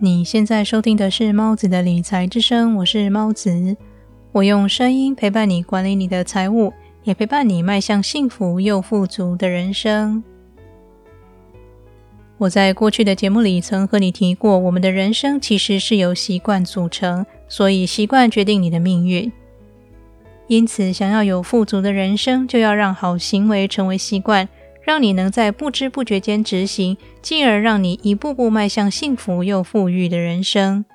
你现在收听的是猫子的理财之声，我是猫子。我用声音陪伴你管理你的财务，也陪伴你迈向幸福又富足的人生。我在过去的节目里曾和你提过，我们的人生其实是由习惯组成，所以习惯决定你的命运。因此，想要有富足的人生，就要让好行为成为习惯。让你能在不知不觉间执行，进而让你一步步迈向幸福又富裕的人生。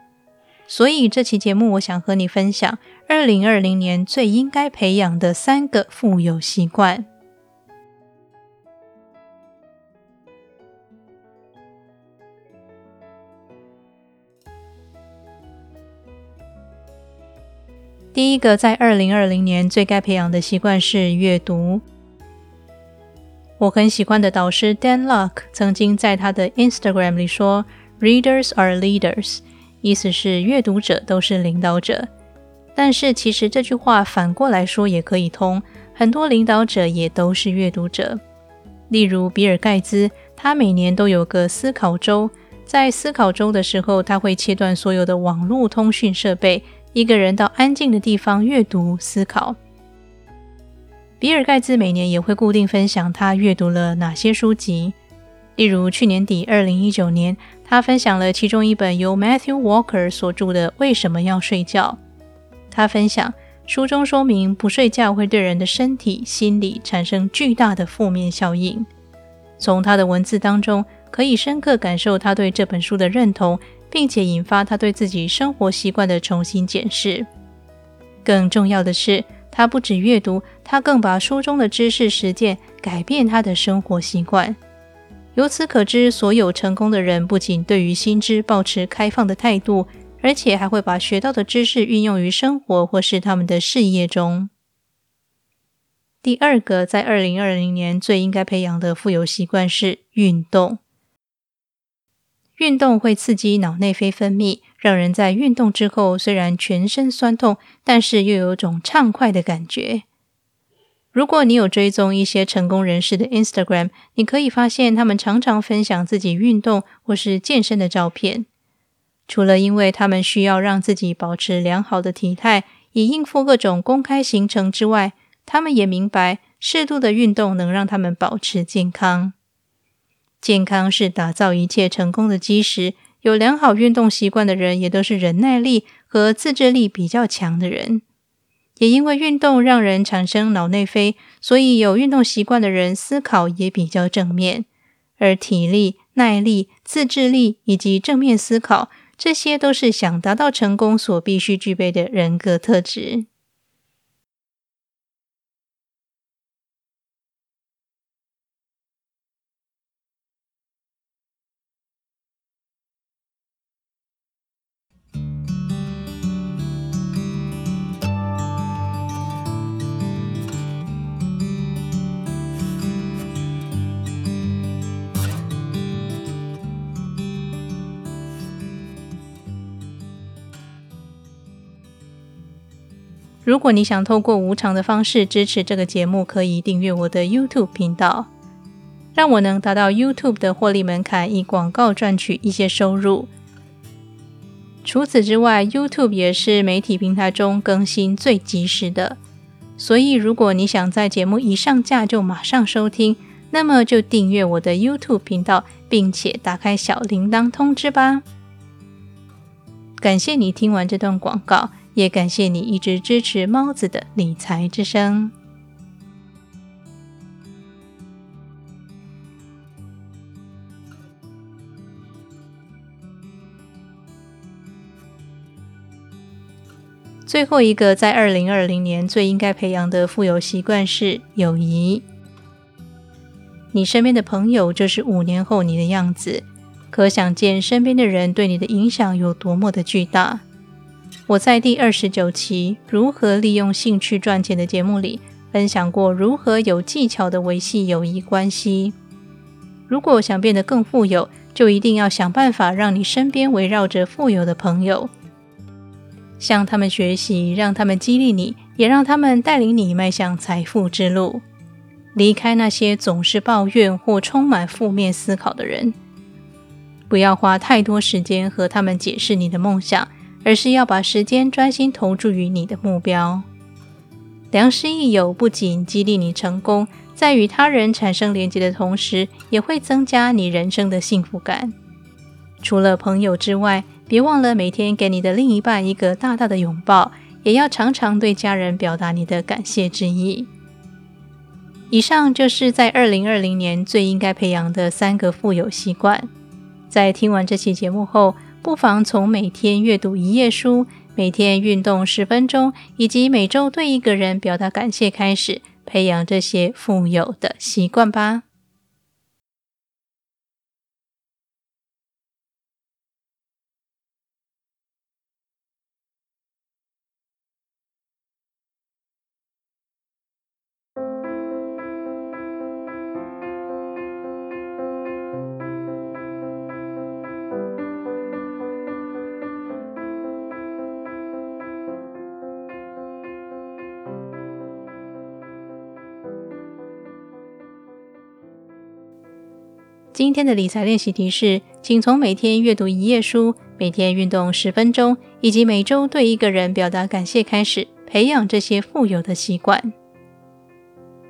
所以这期节目，我想和你分享二零二零年最应该培养的三个富有习惯。第一个，在二零二零年最该培养的习惯是阅读。我很喜欢的导师 Dan Luck 曾经在他的 Instagram 里说：“Readers are leaders”，意思是阅读者都是领导者。但是其实这句话反过来说也可以通，很多领导者也都是阅读者。例如比尔盖茨，他每年都有个思考周，在思考周的时候，他会切断所有的网络通讯设备，一个人到安静的地方阅读思考。比尔盖茨每年也会固定分享他阅读了哪些书籍，例如去年底二零一九年，他分享了其中一本由 Matthew Walker 所著的《为什么要睡觉》。他分享书中说明，不睡觉会对人的身体、心理产生巨大的负面效应。从他的文字当中，可以深刻感受他对这本书的认同，并且引发他对自己生活习惯的重新检视。更重要的是。他不止阅读，他更把书中的知识实践，改变他的生活习惯。由此可知，所有成功的人不仅对于新知保持开放的态度，而且还会把学到的知识运用于生活或是他们的事业中。第二个，在二零二零年最应该培养的富有习惯是运动。运动会刺激脑内啡分泌。让人在运动之后虽然全身酸痛，但是又有种畅快的感觉。如果你有追踪一些成功人士的 Instagram，你可以发现他们常常分享自己运动或是健身的照片。除了因为他们需要让自己保持良好的体态，以应付各种公开行程之外，他们也明白适度的运动能让他们保持健康。健康是打造一切成功的基石。有良好运动习惯的人，也都是忍耐力和自制力比较强的人。也因为运动让人产生脑内啡，所以有运动习惯的人思考也比较正面。而体力、耐力、自制力以及正面思考，这些都是想达到成功所必须具备的人格特质。如果你想透过无偿的方式支持这个节目，可以订阅我的 YouTube 频道，让我能达到 YouTube 的获利门槛，以广告赚取一些收入。除此之外，YouTube 也是媒体平台中更新最及时的，所以如果你想在节目一上架就马上收听，那么就订阅我的 YouTube 频道，并且打开小铃铛通知吧。感谢你听完这段广告。也感谢你一直支持猫子的理财之声。最后一个，在二零二零年最应该培养的富有习惯是友谊。你身边的朋友就是五年后你的样子，可想见身边的人对你的影响有多么的巨大。我在第二十九期《如何利用兴趣赚钱》的节目里分享过如何有技巧的维系友谊关系。如果想变得更富有，就一定要想办法让你身边围绕着富有的朋友，向他们学习，让他们激励你，也让他们带领你迈向财富之路。离开那些总是抱怨或充满负面思考的人。不要花太多时间和他们解释你的梦想，而是要把时间专心投注于你的目标。良师益友不仅激励你成功，在与他人产生连接的同时，也会增加你人生的幸福感。除了朋友之外，别忘了每天给你的另一半一个大大的拥抱，也要常常对家人表达你的感谢之意。以上就是在二零二零年最应该培养的三个富有习惯。在听完这期节目后，不妨从每天阅读一页书、每天运动十分钟，以及每周对一个人表达感谢开始，培养这些富有的习惯吧。今天的理财练习题是，请从每天阅读一页书、每天运动十分钟，以及每周对一个人表达感谢开始，培养这些富有的习惯。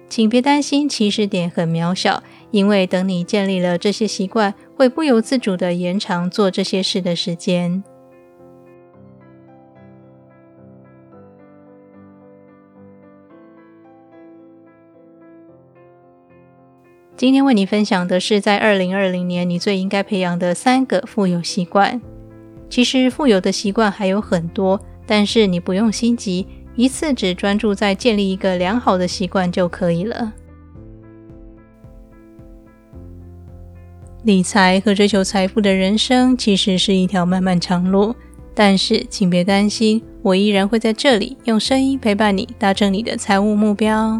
请别担心起始点很渺小，因为等你建立了这些习惯，会不由自主的延长做这些事的时间。今天为你分享的是，在二零二零年你最应该培养的三个富有习惯。其实富有的习惯还有很多，但是你不用心急，一次只专注在建立一个良好的习惯就可以了。理财和追求财富的人生其实是一条漫漫长路，但是请别担心，我依然会在这里用声音陪伴你，达成你的财务目标。